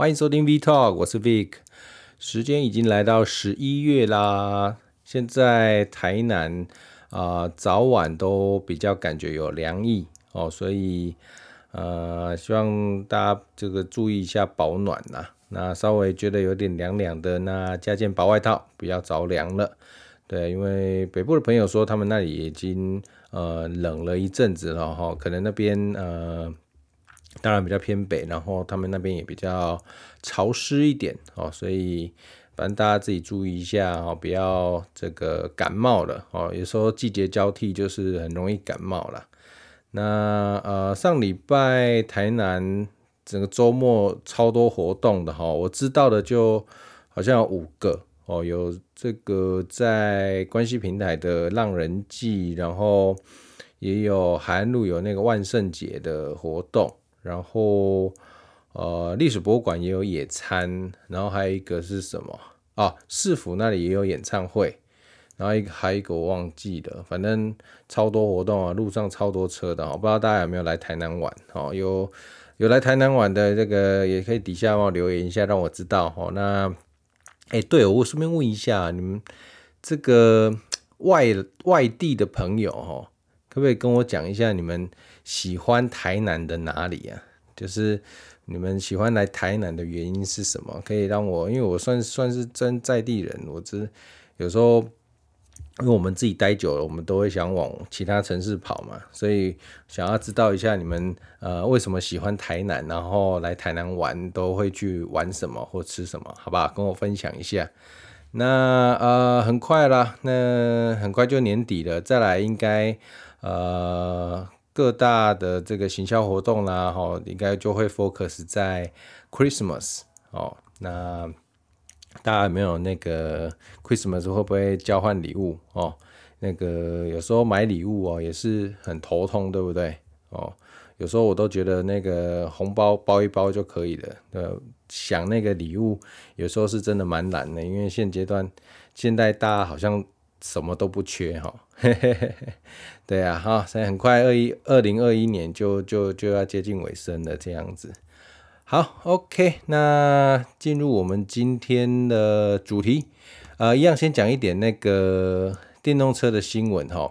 欢迎收听 V Talk，我是 Vic。时间已经来到十一月啦，现在台南啊、早晚都比较感觉有凉意哦，所以呃，希望大家这个注意一下保暖呐。那稍微觉得有点凉凉的，那加件薄外套，不要着凉了。对，因为北部的朋友说他们那里已经呃冷了一阵子了哈，可能那边呃。当然比较偏北，然后他们那边也比较潮湿一点哦，所以反正大家自己注意一下哦，不要这个感冒了哦。有时候季节交替就是很容易感冒了。那呃上礼拜台南整个周末超多活动的哈，我知道的就好像有五个哦，有这个在关系平台的浪人祭，然后也有海岸路有那个万圣节的活动。然后，呃，历史博物馆也有野餐，然后还有一个是什么？哦，市府那里也有演唱会，然后一个还有一个我忘记了，反正超多活动啊，路上超多车的，我不知道大家有没有来台南玩？哦，有有来台南玩的这个也可以底下帮我留言一下，让我知道。哦，那，哎，对，我顺便问一下，你们这个外外地的朋友，哦，可不可以跟我讲一下你们？喜欢台南的哪里啊？就是你们喜欢来台南的原因是什么？可以让我，因为我算算是真在地人，我只有时候因为我们自己待久了，我们都会想往其他城市跑嘛，所以想要知道一下你们呃为什么喜欢台南，然后来台南玩都会去玩什么或吃什么？好吧，跟我分享一下。那呃很快啦，那很快就年底了，再来应该呃。各大的这个行销活动啦，哈，应该就会 focus 在 Christmas 哦。那大家有没有那个 Christmas 会不会交换礼物哦？那个有时候买礼物哦也是很头痛，对不对？哦，有时候我都觉得那个红包包一包就可以了。呃，想那个礼物有时候是真的蛮难的，因为现阶段现在大家好像什么都不缺哈。嘿嘿嘿，对啊，哈，现在很快二一二零二一年就就就要接近尾声了，这样子。好，OK，那进入我们今天的主题，呃，一样先讲一点那个电动车的新闻哈。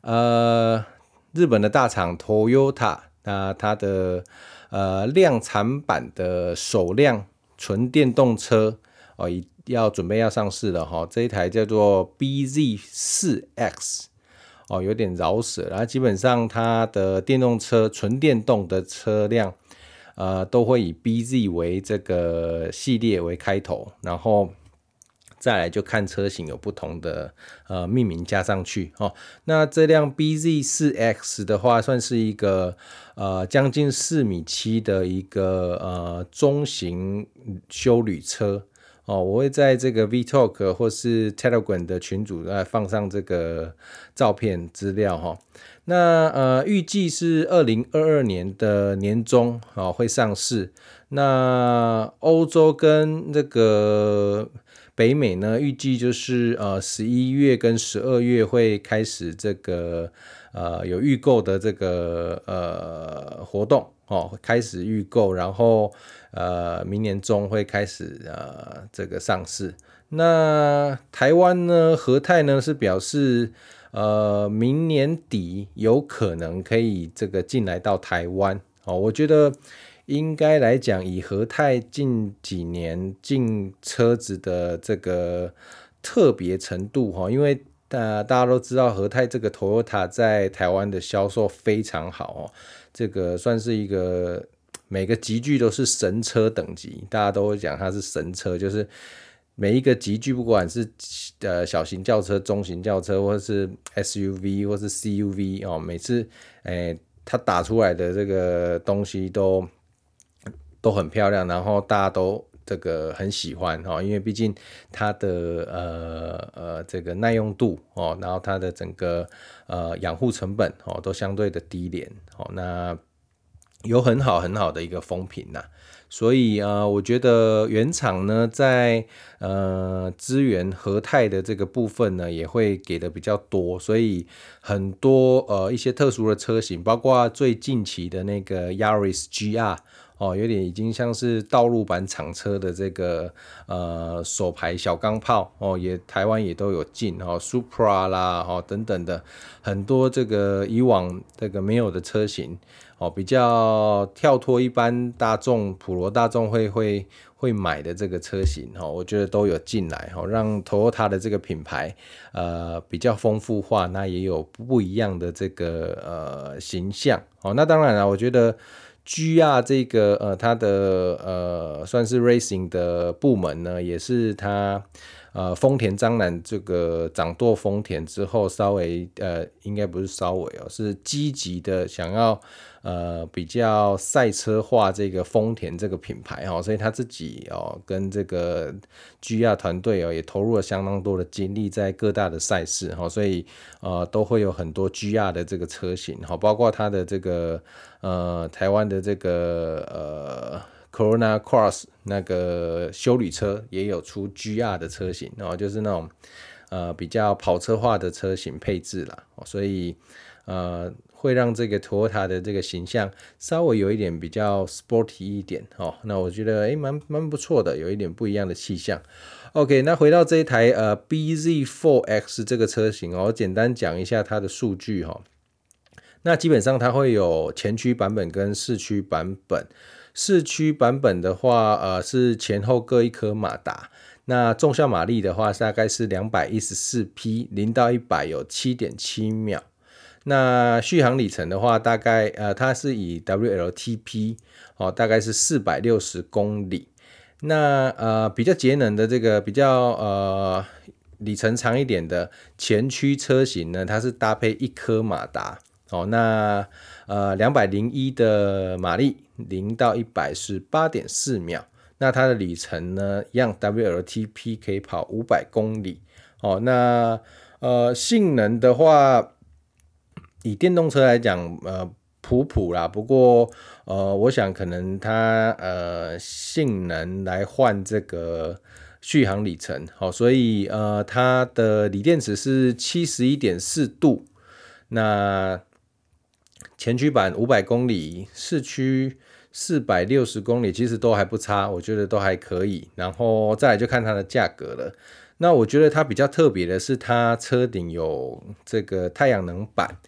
呃，日本的大厂 Toyota，那它的呃量产版的首辆纯电动车哦，一。要准备要上市了哈，这一台叫做 BZ4X 哦，有点绕舌，然后基本上它的电动车纯电动的车辆，呃，都会以 BZ 为这个系列为开头，然后再来就看车型有不同的呃命名加上去哦。那这辆 BZ4X 的话，算是一个呃将近四米七的一个呃中型休旅车。哦，我会在这个 Vtalk 或是 Telegram 的群组来放上这个照片资料哈。那呃，预计是二零二二年的年中啊会上市。那欧洲跟这个北美呢，预计就是呃十一月跟十二月会开始这个呃有预购的这个呃活动哦，开始预购，然后。呃，明年中会开始呃这个上市。那台湾呢，和泰呢是表示呃明年底有可能可以这个进来到台湾哦。我觉得应该来讲，以和泰近几年进车子的这个特别程度哈，因为大大家都知道和泰这个 Toyota 在台湾的销售非常好哦，这个算是一个。每个级距都是神车等级，大家都会讲它是神车，就是每一个级距，不管是呃小型轿车、中型轿车，或是 SUV 或是 CUV 哦，每次诶它打出来的这个东西都都很漂亮，然后大家都这个很喜欢哦，因为毕竟它的呃呃这个耐用度哦，然后它的整个呃养护成本哦都相对的低廉哦，那。有很好很好的一个风评呐，所以呃，我觉得原厂呢在呃资源和泰的这个部分呢也会给的比较多，所以很多呃一些特殊的车型，包括最近期的那个 Yaris GR 哦，有点已经像是道路版厂车的这个呃手排小钢炮哦，也台湾也都有进哦，Supra 啦哦等等的很多这个以往这个没有的车型。哦，比较跳脱一般大众普罗大众会会会买的这个车型哈，我觉得都有进来哈，让 Toyota 的这个品牌呃比较丰富化，那也有不一样的这个呃形象哦，那当然了，我觉得。GR 这个呃，它的呃算是 racing 的部门呢，也是它呃丰田章男这个掌舵丰田之后，稍微呃应该不是稍微哦，是积极的想要。呃，比较赛车化这个丰田这个品牌哈，所以他自己哦跟这个 GR 团队哦也投入了相当多的精力在各大的赛事哈，所以呃都会有很多 GR 的这个车型哈，包括它的这个呃台湾的这个呃 Corona Cross 那个修旅车也有出 GR 的车型哦，就是那种呃比较跑车化的车型配置啦，所以呃。会让这个 Toyota 的这个形象稍微有一点比较 sporty 一点哦，那我觉得诶蛮蛮不错的，有一点不一样的气象。OK，那回到这一台呃 BZ4X 这个车型哦，我简单讲一下它的数据哈。那基本上它会有前驱版本跟四驱版本，四驱版本的话呃是前后各一颗马达，那重效马力的话大概是两百一十四匹，零到一百有七点七秒。那续航里程的话，大概呃，它是以 WLTP 哦，大概是四百六十公里。那呃，比较节能的这个比较呃里程长一点的前驱车型呢，它是搭配一颗马达哦。那呃，两百零一的马力，零到一百是八点四秒。那它的里程呢，一样 WLTP 可以跑五百公里哦。那呃，性能的话。以电动车来讲，呃，普普啦。不过，呃，我想可能它呃性能来换这个续航里程，好，所以呃它的锂电池是七十一点四度。那前驱版五百公里，四驱四百六十公里，其实都还不差，我觉得都还可以。然后再来就看它的价格了。那我觉得它比较特别的是，它车顶有这个太阳能板。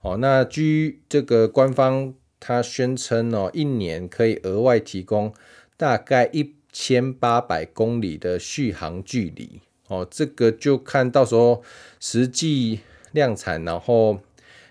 哦，那据这个官方它宣称哦，一年可以额外提供大概一千八百公里的续航距离。哦，这个就看到时候实际量产，然后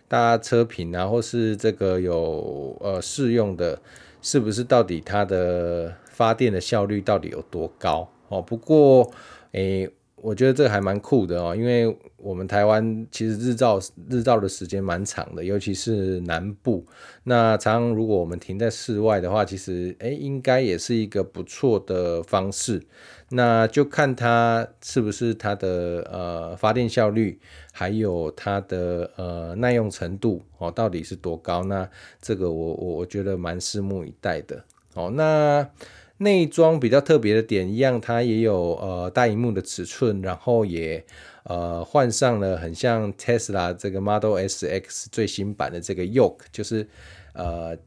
大家车评啊，或是这个有呃试用的，是不是到底它的发电的效率到底有多高？哦，不过诶。我觉得这个还蛮酷的哦，因为我们台湾其实日照日照的时间蛮长的，尤其是南部。那常常如果我们停在室外的话，其实诶应该也是一个不错的方式。那就看它是不是它的呃发电效率，还有它的呃耐用程度哦，到底是多高？那这个我我我觉得蛮拭目以待的。哦，那。内装比较特别的点一样，它也有呃大荧幕的尺寸，然后也呃换上了很像 Tesla 这个 Model S X 最新版的这个 Yoke，就是呃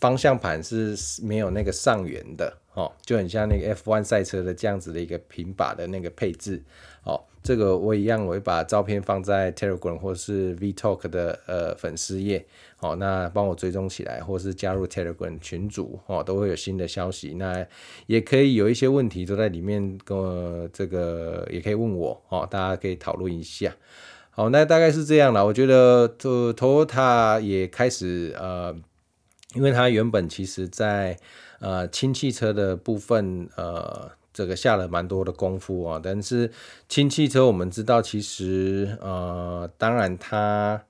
方向盘是没有那个上缘的哦，就很像那个 F1 赛车的这样子的一个平把的那个配置哦。这个我一样，我会把照片放在 Telegram 或是 VTalk 的呃粉丝页。好，那帮我追踪起来，或是加入 Telegram 群组，哦，都会有新的消息。那也可以有一些问题都在里面，跟我这个也可以问我，哦，大家可以讨论一下。好，那大概是这样了。我觉得，就 Toyota 也开始呃，因为它原本其实在呃氢汽车的部分，呃，这个下了蛮多的功夫啊。但是氢汽车我们知道，其实呃，当然它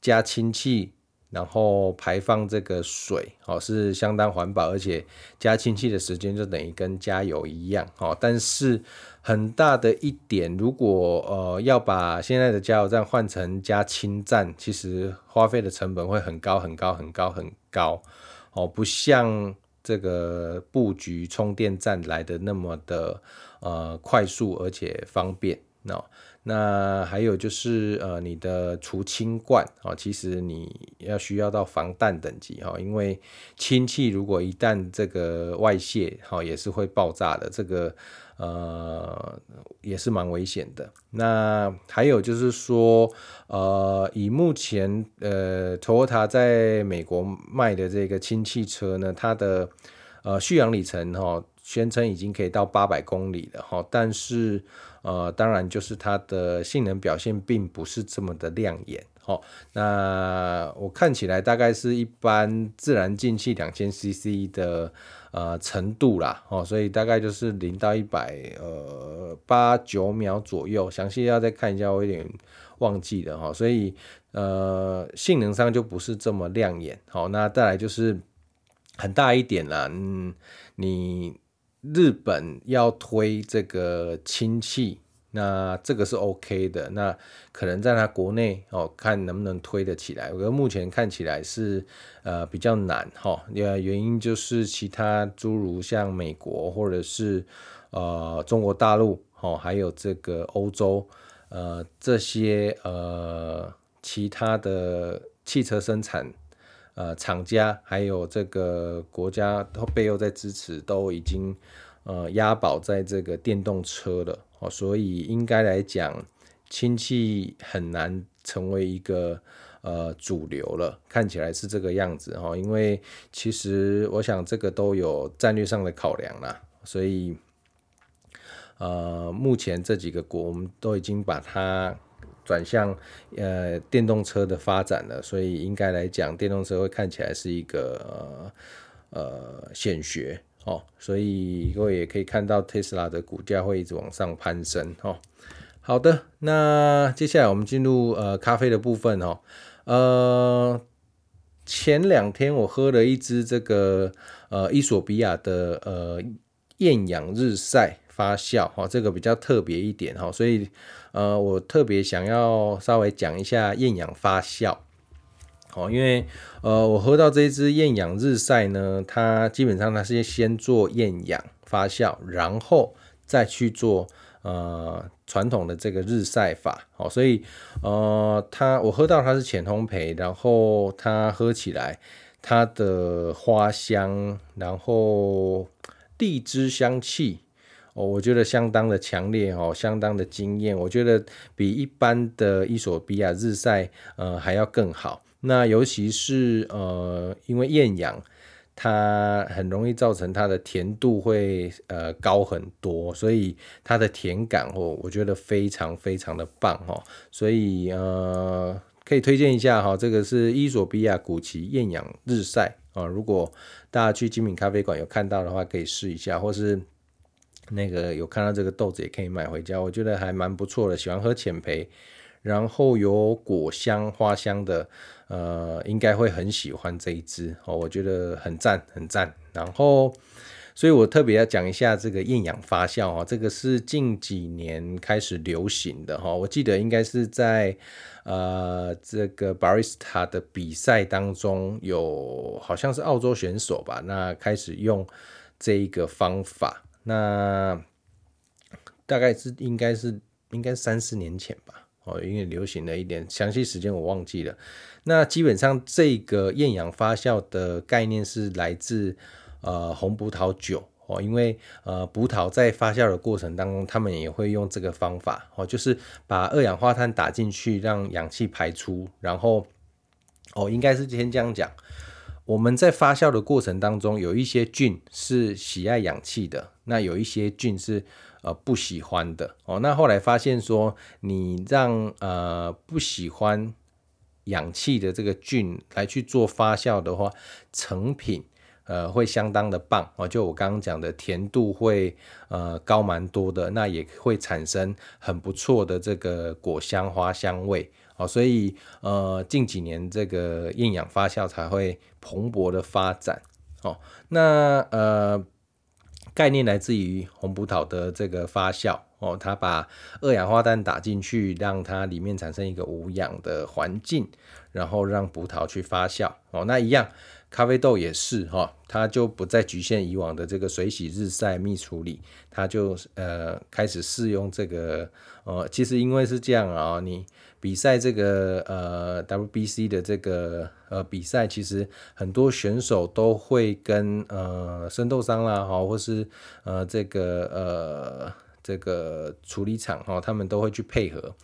加氢气。然后排放这个水，哦，是相当环保，而且加氢气的时间就等于跟加油一样，哦。但是很大的一点，如果呃要把现在的加油站换成加氢站，其实花费的成本会很高很高很高很高，哦，不像这个布局充电站来的那么的呃快速而且方便。哦。那还有就是呃，你的除氢罐啊，其实你要需要到防弹等级哈，因为氢气如果一旦这个外泄哈，也是会爆炸的，这个呃也是蛮危险的。那还有就是说，呃，以目前呃，Toyota 在美国卖的这个氢气车呢，它的呃续航里程哈，宣称已经可以到八百公里了哈，但是。呃，当然就是它的性能表现并不是这么的亮眼，哦，那我看起来大概是一般自然进气两千 CC 的呃程度啦，哦，所以大概就是零到一百呃八九秒左右，详细要再看一下，我有点忘记了哈，所以呃性能上就不是这么亮眼，好，那再来就是很大一点啦，嗯，你。日本要推这个氢气，那这个是 OK 的。那可能在它国内哦，看能不能推得起来。我觉得目前看起来是呃比较难哈。原原因就是其他诸如像美国或者是呃中国大陆哦，还有这个欧洲呃这些呃其他的汽车生产。呃，厂家还有这个国家都背后在支持，都已经呃押宝在这个电动车了哦，所以应该来讲，氢气很难成为一个呃主流了，看起来是这个样子哈。因为其实我想这个都有战略上的考量啦，所以呃目前这几个国我们都已经把它。转向呃电动车的发展了，所以应该来讲，电动车会看起来是一个呃呃显学哦，所以各位也可以看到特斯拉的股价会一直往上攀升哦。好的，那接下来我们进入呃咖啡的部分哦。呃，前两天我喝了一支这个呃伊索比亚的呃艳阳日晒。发酵哈，这个比较特别一点哈，所以呃，我特别想要稍微讲一下艳阳发酵，哦，因为呃，我喝到这一支艳阳日晒呢，它基本上它是先做艳阳发酵，然后再去做呃传统的这个日晒法，哦，所以呃，它我喝到它是浅烘焙，然后它喝起来它的花香，然后荔枝香气。哦，我觉得相当的强烈哦，相当的惊艳。我觉得比一般的伊索比亚日晒呃还要更好。那尤其是呃，因为艳阳，它很容易造成它的甜度会呃高很多，所以它的甜感哦，我觉得非常非常的棒哦。所以呃，可以推荐一下哈，这个是伊索比亚古奇艳阳日晒啊。如果大家去精品咖啡馆有看到的话，可以试一下，或是。那个有看到这个豆子也可以买回家，我觉得还蛮不错的。喜欢喝浅焙，然后有果香、花香的，呃，应该会很喜欢这一支哦。我觉得很赞，很赞。然后，所以我特别要讲一下这个厌氧发酵哦，这个是近几年开始流行的哈。我记得应该是在呃这个 Barista 的比赛当中有，好像是澳洲选手吧，那开始用这一个方法。那大概是应该是应该三四年前吧，哦，因为流行了一点，详细时间我忘记了。那基本上这个厌氧发酵的概念是来自呃红葡萄酒哦，因为呃葡萄在发酵的过程当中，他们也会用这个方法哦，就是把二氧化碳打进去，让氧气排出，然后哦应该是先这样讲。我们在发酵的过程当中，有一些菌是喜爱氧气的，那有一些菌是呃不喜欢的哦。那后来发现说，你让呃不喜欢氧气的这个菌来去做发酵的话，成品呃会相当的棒哦。就我刚刚讲的，甜度会呃高蛮多的，那也会产生很不错的这个果香花香味。哦，所以呃，近几年这个厌氧发酵才会蓬勃的发展。哦，那呃，概念来自于红葡萄的这个发酵。哦，它把二氧化碳打进去，让它里面产生一个无氧的环境，然后让葡萄去发酵。哦，那一样，咖啡豆也是哈，它就不再局限以往的这个水洗、日晒、蜜处理，它就呃开始试用这个呃，其实因为是这样啊，你比赛这个呃 WBC 的这个呃比赛，其实很多选手都会跟呃生豆商啦哈，或是呃这个呃这个处理厂哈，他们都会去配合。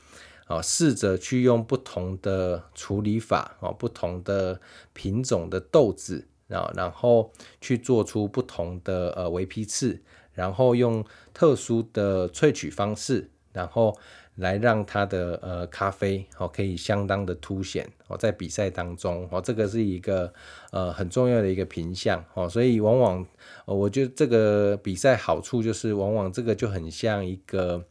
啊，试着去用不同的处理法，啊，不同的品种的豆子，啊，然后去做出不同的呃微批次，然后用特殊的萃取方式，然后来让它的呃咖啡哦可以相当的凸显哦，在比赛当中哦，这个是一个呃很重要的一个品项哦，所以往往我觉得这个比赛好处就是，往往这个就很像一个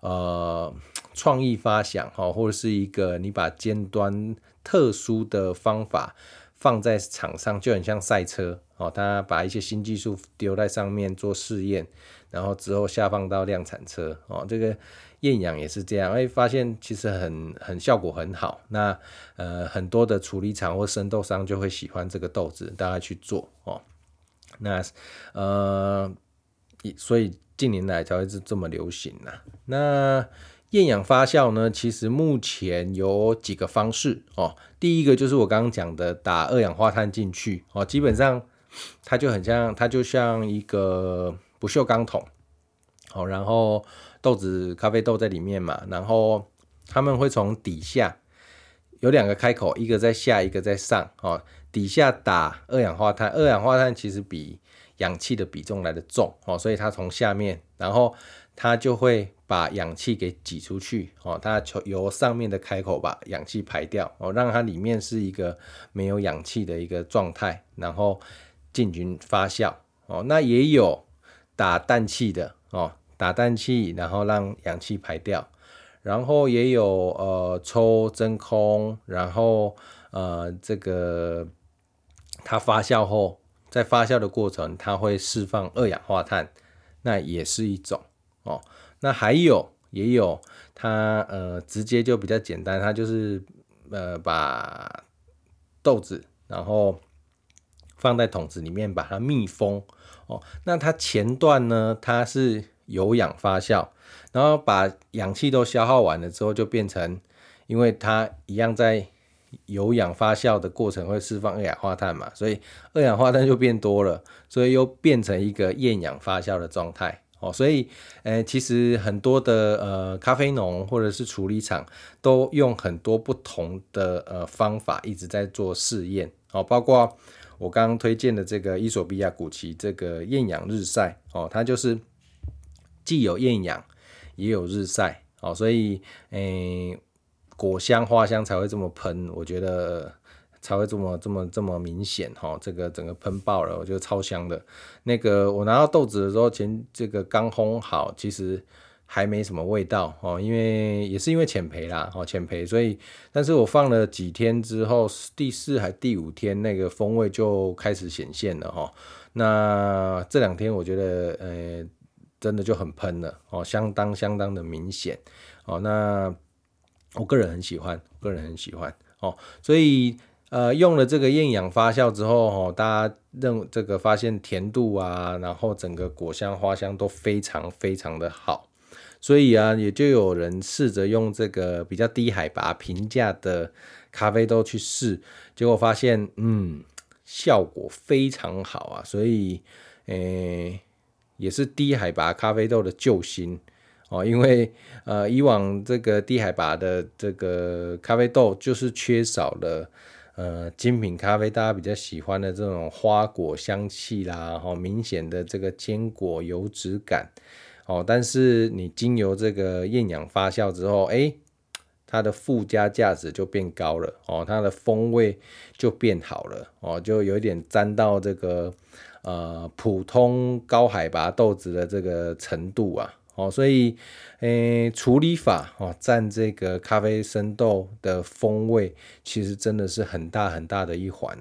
呃。创意发想哈，或者是一个你把尖端特殊的方法放在场上，就很像赛车哦。他把一些新技术丢在上面做试验，然后之后下放到量产车哦。这个厌氧也是这样，会发现其实很很效果很好。那呃很多的处理厂或生豆商就会喜欢这个豆子，大家去做哦。那呃，所以近年来才会是这么流行呐。那厌氧发酵呢，其实目前有几个方式哦。第一个就是我刚刚讲的，打二氧化碳进去哦，基本上它就很像，它就像一个不锈钢桶哦，然后豆子咖啡豆在里面嘛，然后他们会从底下有两个开口，一个在下，一个在上哦。底下打二氧化碳，二氧化碳其实比氧气的比重来的重哦，所以它从下面，然后它就会。把氧气给挤出去哦，它由上面的开口把氧气排掉哦，让它里面是一个没有氧气的一个状态，然后进行发酵哦。那也有打氮气的哦，打氮气然后让氧气排掉，然后也有呃抽真空，然后呃这个它发酵后，在发酵的过程它会释放二氧化碳，那也是一种哦。那还有也有，它呃直接就比较简单，它就是呃把豆子然后放在桶子里面把它密封哦。那它前段呢，它是有氧发酵，然后把氧气都消耗完了之后，就变成因为它一样在有氧发酵的过程会释放二氧化碳嘛，所以二氧化碳就变多了，所以又变成一个厌氧发酵的状态。哦，所以，呃，其实很多的呃咖啡农或者是处理厂都用很多不同的呃方法一直在做试验，哦，包括我刚刚推荐的这个伊索比亚古奇这个厌氧日晒，哦，它就是既有厌氧也有日晒，哦，所以，诶，果香花香才会这么喷，我觉得。才会这么这么这么明显哈，这个整个喷爆了，我觉得超香的。那个我拿到豆子的时候，前这个刚烘好，其实还没什么味道哦，因为也是因为浅焙啦，哦浅焙，所以但是我放了几天之后，第四还第五天那个风味就开始显现了哈。那这两天我觉得呃真的就很喷了哦，相当相当的明显哦。那我个人很喜欢，个人很喜欢哦，所以。呃，用了这个厌氧发酵之后，哦，大家认这个发现甜度啊，然后整个果香花香都非常非常的好，所以啊，也就有人试着用这个比较低海拔平价的咖啡豆去试，结果发现，嗯，效果非常好啊，所以，诶、也是低海拔咖啡豆的救星哦，因为呃，以往这个低海拔的这个咖啡豆就是缺少了。呃，精品咖啡大家比较喜欢的这种花果香气啦，哈，明显的这个坚果油脂感，哦，但是你经由这个厌氧发酵之后，哎，它的附加价值就变高了，哦，它的风味就变好了，哦，就有点沾到这个呃普通高海拔豆子的这个程度啊。哦，所以，诶、处理法哦，占这个咖啡生豆的风味，其实真的是很大很大的一环。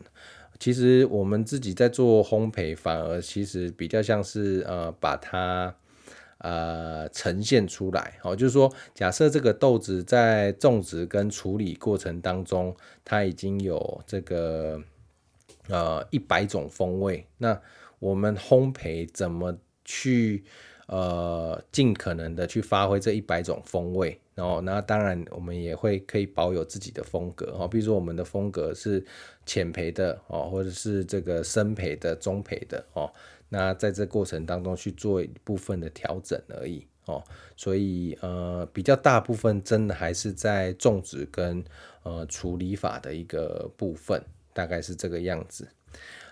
其实我们自己在做烘焙，反而其实比较像是呃，把它呃呈现出来。哦，就是说，假设这个豆子在种植跟处理过程当中，它已经有这个呃一百种风味，那我们烘焙怎么去呃尽可能的去发挥这一百种风味？然后那当然我们也会可以保有自己的风格哈，比如说我们的风格是浅焙的哦，或者是这个深焙的、中焙的哦。那在这过程当中去做一部分的调整而已哦，所以呃比较大部分真的还是在种植跟呃处理法的一个部分，大概是这个样子。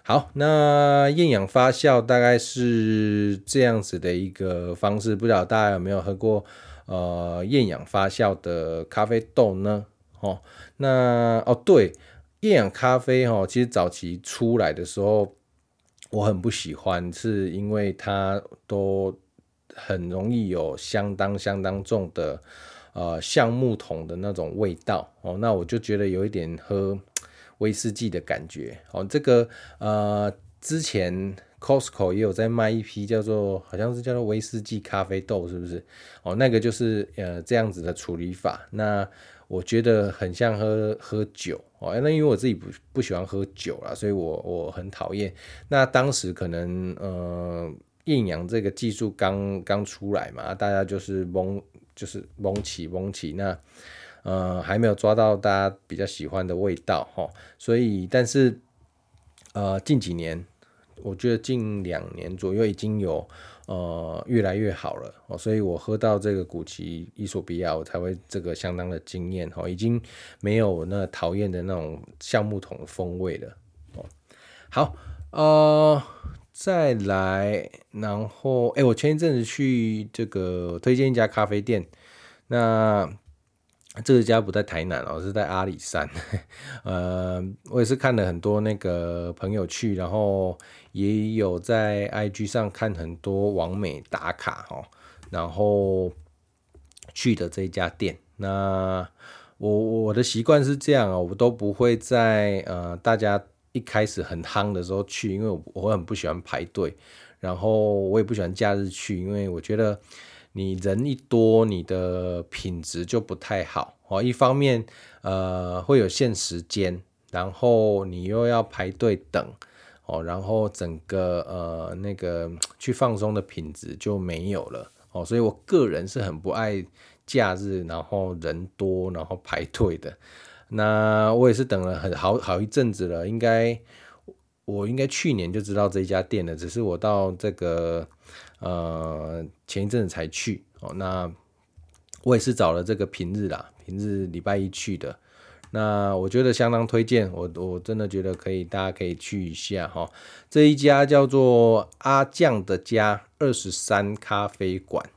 好，那厌氧发酵大概是这样子的一个方式，不知道大家有没有喝过呃厌氧发酵的咖啡豆呢？哦，那哦对，厌氧咖啡哦，其实早期出来的时候。我很不喜欢，是因为它都很容易有相当相当重的呃橡木桶的那种味道哦，那我就觉得有一点喝威士忌的感觉哦。这个呃之前 Costco 也有在卖一批叫做好像是叫做威士忌咖啡豆，是不是？哦，那个就是呃这样子的处理法，那我觉得很像喝喝酒。哦，那因为我自己不不喜欢喝酒啦，所以我我很讨厌。那当时可能呃，厌氧这个技术刚刚出来嘛，大家就是蒙，就是蒙起蒙起，那呃还没有抓到大家比较喜欢的味道哈。所以，但是呃近几年，我觉得近两年左右已经有。呃，越来越好了哦，所以我喝到这个古奇伊索比亚，我才会这个相当的惊艳哦，已经没有那讨厌的那种橡木桶风味了哦。好，呃，再来，然后，哎，我前一阵子去这个推荐一家咖啡店，那。这家不在台南哦，是在阿里山。呃，我也是看了很多那个朋友去，然后也有在 IG 上看很多网美打卡哦，然后去的这一家店。那我我的习惯是这样哦，我都不会在呃大家一开始很夯的时候去，因为我我很不喜欢排队，然后我也不喜欢假日去，因为我觉得。你人一多，你的品质就不太好哦。一方面，呃，会有限时间，然后你又要排队等哦，然后整个呃那个去放松的品质就没有了哦。所以我个人是很不爱假日，然后人多，然后排队的。那我也是等了很好好一阵子了，应该我应该去年就知道这家店了，只是我到这个。呃，前一阵子才去哦，那我也是找了这个平日啦，平日礼拜一去的。那我觉得相当推荐，我我真的觉得可以，大家可以去一下哈。这一家叫做阿酱的家二十三咖啡馆，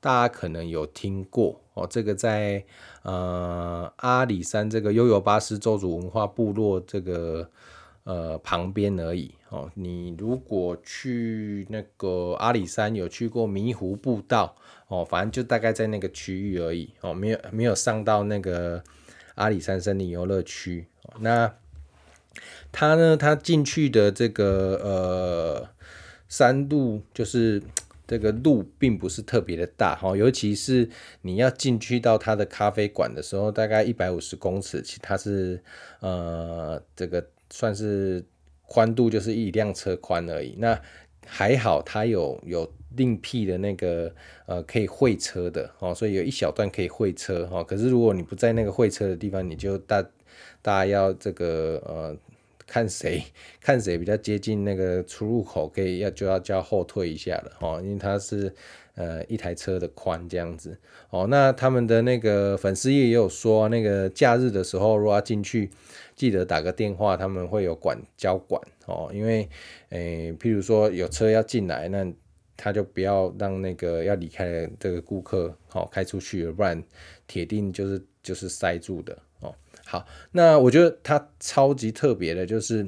大家可能有听过哦。这个在呃阿里山这个悠游巴士邹族文化部落这个。呃，旁边而已哦。你如果去那个阿里山，有去过迷湖步道哦，反正就大概在那个区域而已哦，没有没有上到那个阿里山森林游乐区。那它呢，它进去的这个呃山路，就是这个路并不是特别的大哈，尤其是你要进去到它的咖啡馆的时候，大概一百五十公尺，其它是呃这个。算是宽度就是一辆车宽而已，那还好，它有有另辟的那个呃可以会车的哦，所以有一小段可以会车哦。可是如果你不在那个会车的地方，你就大大家要这个呃看谁看谁比较接近那个出入口，可以要就要就要后退一下了哦，因为它是呃一台车的宽这样子哦。那他们的那个粉丝页也有说，那个假日的时候如果要进去。记得打个电话，他们会有管交管哦，因为诶、譬如说有车要进来，那他就不要让那个要离开的这个顾客好开出去，不然铁定就是就是塞住的哦。好，那我觉得他超级特别的，就是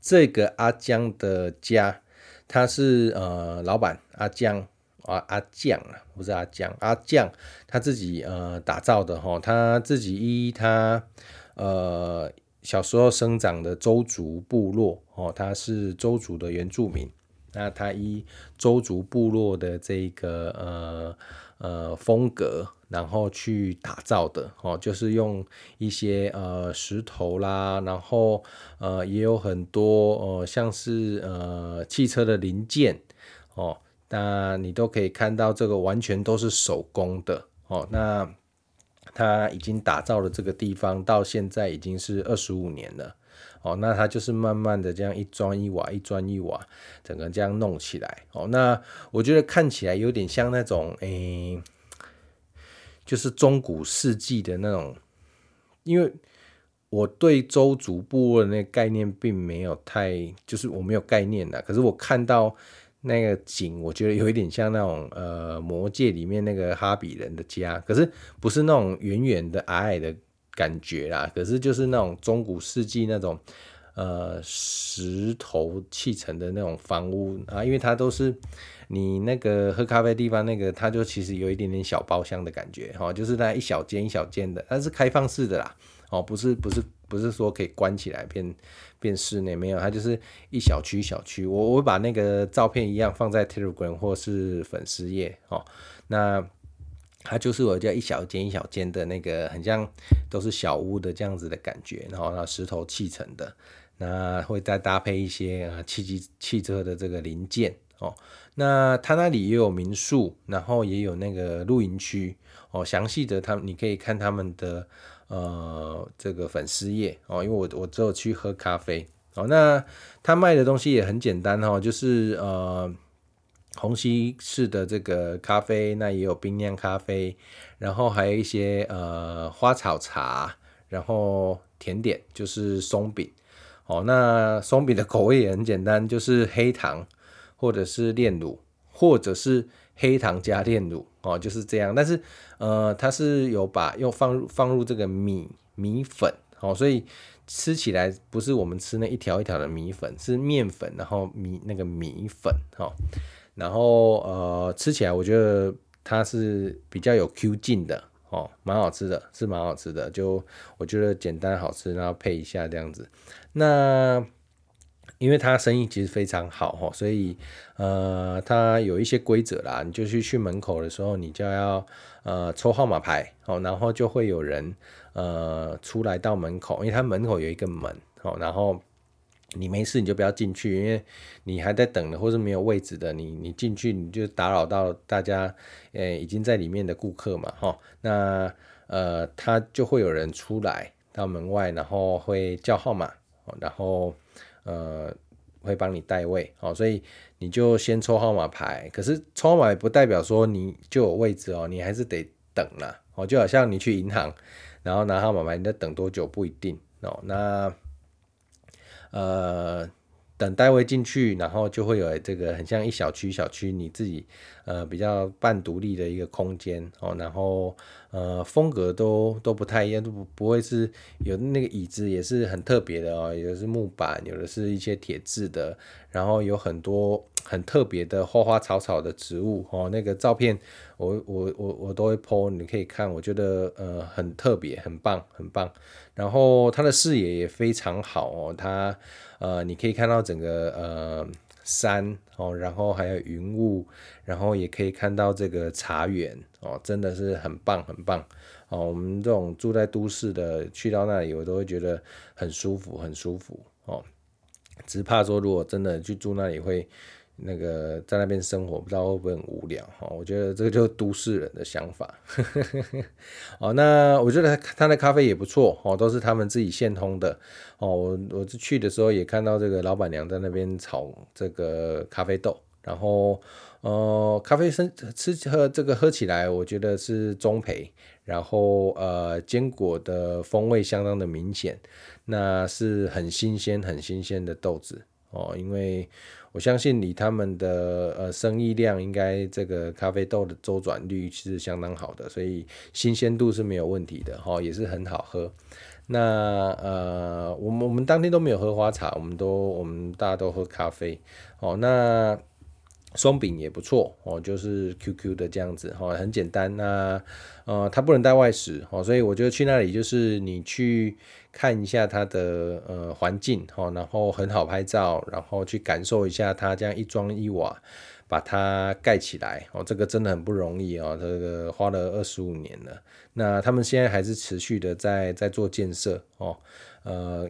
这个阿江的家，他是呃老板阿江啊阿酱啊，不是阿江阿酱，他自己呃打造的哈，他自己依他。呃，小时候生长的周族部落哦，他是周族的原住民。那它依周族部落的这个呃呃风格，然后去打造的哦，就是用一些呃石头啦，然后呃也有很多呃像是呃汽车的零件哦，那你都可以看到这个完全都是手工的哦，那它已经打造了这个地方到现在已经是二十五年了。哦，那它就是慢慢的这样一砖一瓦，一砖一瓦，整个这样弄起来。哦，那我觉得看起来有点像那种，诶、就是中古世纪的那种。因为我对周族部落的那个概念并没有太，就是我没有概念的。可是我看到那个景，我觉得有一点像那种呃魔戒里面那个哈比人的家，可是不是那种远远的矮矮的。感觉啦，可是就是那种中古世纪那种呃石头砌成的那种房屋啊，因为它都是你那个喝咖啡的地方那个，它就其实有一点点小包厢的感觉哈，就是那一小间一小间的，它是开放式的啦，哦，不是不是不是说可以关起来变变室内没有，它就是一小区一小区，我我会把那个照片一样放在 Telegram 或是粉丝页哦，那。它就是我叫一小间一小间的那个，很像都是小屋的这样子的感觉，然后那石头砌成的，那会再搭配一些啊汽机汽车的这个零件哦。那它那里也有民宿，然后也有那个露营区哦。详细的他你可以看他们的呃这个粉丝液哦，因为我我只有去喝咖啡哦。那他卖的东西也很简单哦，就是呃。虹吸式的这个咖啡，那也有冰酿咖啡，然后还有一些呃花草茶，然后甜点就是松饼。哦，那松饼的口味也很简单，就是黑糖或者是炼乳，或者是黑糖加炼乳哦，就是这样。但是呃，它是有把又放入放入这个米米粉哦，所以吃起来不是我们吃那一条一条的米粉，是面粉，然后米那个米粉哦。然后呃，吃起来我觉得它是比较有 Q 劲的哦，蛮好吃的，是蛮好吃的。就我觉得简单好吃，然后配一下这样子。那因为他生意其实非常好哦，所以呃，他有一些规则啦。你就去去门口的时候，你就要呃抽号码牌哦，然后就会有人呃出来到门口，因为他门口有一个门哦，然后。你没事你就不要进去，因为你还在等的，或是没有位置的，你你进去你就打扰到大家，诶、已经在里面的顾客嘛，哈，那呃，他就会有人出来到门外，然后会叫号码，然后呃会帮你代位，哦，所以你就先抽号码牌，可是抽号码不代表说你就有位置哦，你还是得等啦，哦，就好像你去银行，然后拿号码牌，你得等多久不一定。哦，那。呃，等待位进去，然后就会有这个很像一小区小区，你自己呃比较半独立的一个空间。哦，然后呃风格都都不太一样，都不不会是有那个椅子也是很特别的哦，有的是木板，有的是一些铁质的，然后有很多很特别的花花草草的植物哦，那个照片我我我我都会 po，你可以看，我觉得呃很特别，很棒，很棒。然后它的视野也非常好哦，它呃你可以看到整个呃山哦，然后还有云雾，然后也可以看到这个茶园哦，真的是很棒很棒哦。我们这种住在都市的，去到那里我都会觉得很舒服很舒服哦，只怕说如果真的去住那里会。那个在那边生活，不知道会不会很无聊哈？我觉得这个就是都市人的想法。哦，那我觉得他的咖啡也不错哦，都是他们自己现烘的哦。我我去的时候也看到这个老板娘在那边炒这个咖啡豆，然后呃，咖啡生吃喝这个喝起来，我觉得是中焙，然后呃，坚果的风味相当的明显，那是很新鲜很新鲜的豆子哦，因为。我相信以他们的呃生意量，应该这个咖啡豆的周转率是相当好的，所以新鲜度是没有问题的哈，也是很好喝。那呃，我们我们当天都没有喝花茶，我们都我们大家都喝咖啡哦。那松饼也不错哦，就是 QQ 的这样子哦，很简单。那呃，它不能带外食哦，所以我觉得去那里就是你去看一下它的呃环境哦，然后很好拍照，然后去感受一下它这样一砖一瓦把它盖起来哦，这个真的很不容易哦，这个花了二十五年了。那他们现在还是持续的在在做建设哦，呃。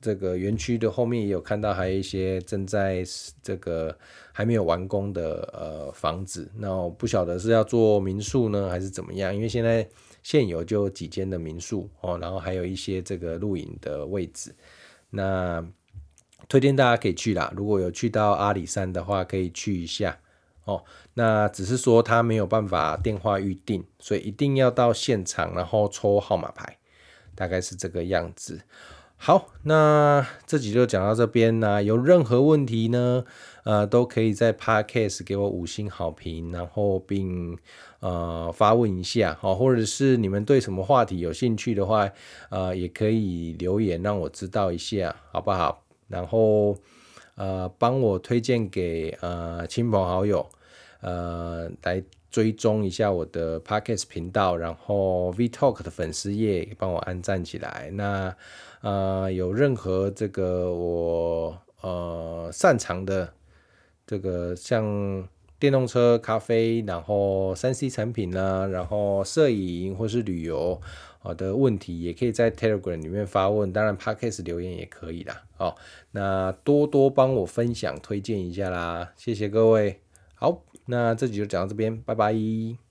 这个园区的后面也有看到，还有一些正在这个还没有完工的呃房子。那我不晓得是要做民宿呢，还是怎么样？因为现在现有就几间的民宿哦，然后还有一些这个露营的位置。那推荐大家可以去啦，如果有去到阿里山的话，可以去一下哦。那只是说他没有办法电话预定，所以一定要到现场，然后抽号码牌，大概是这个样子。好，那这集就讲到这边啦。有任何问题呢，呃，都可以在 Podcast 给我五星好评，然后并呃发问一下，好，或者是你们对什么话题有兴趣的话，呃，也可以留言让我知道一下，好不好？然后呃，帮我推荐给呃亲朋好友，呃，来追踪一下我的 Podcast 频道，然后 VTalk 的粉丝页帮我按赞起来。那呃，有任何这个我呃擅长的这个像电动车、咖啡，然后三 C 产品呢，然后摄影或是旅游好的问题，也可以在 Telegram 里面发问，当然 Podcast 留言也可以啦。哦，那多多帮我分享推荐一下啦，谢谢各位。好，那这集就讲到这边，拜拜。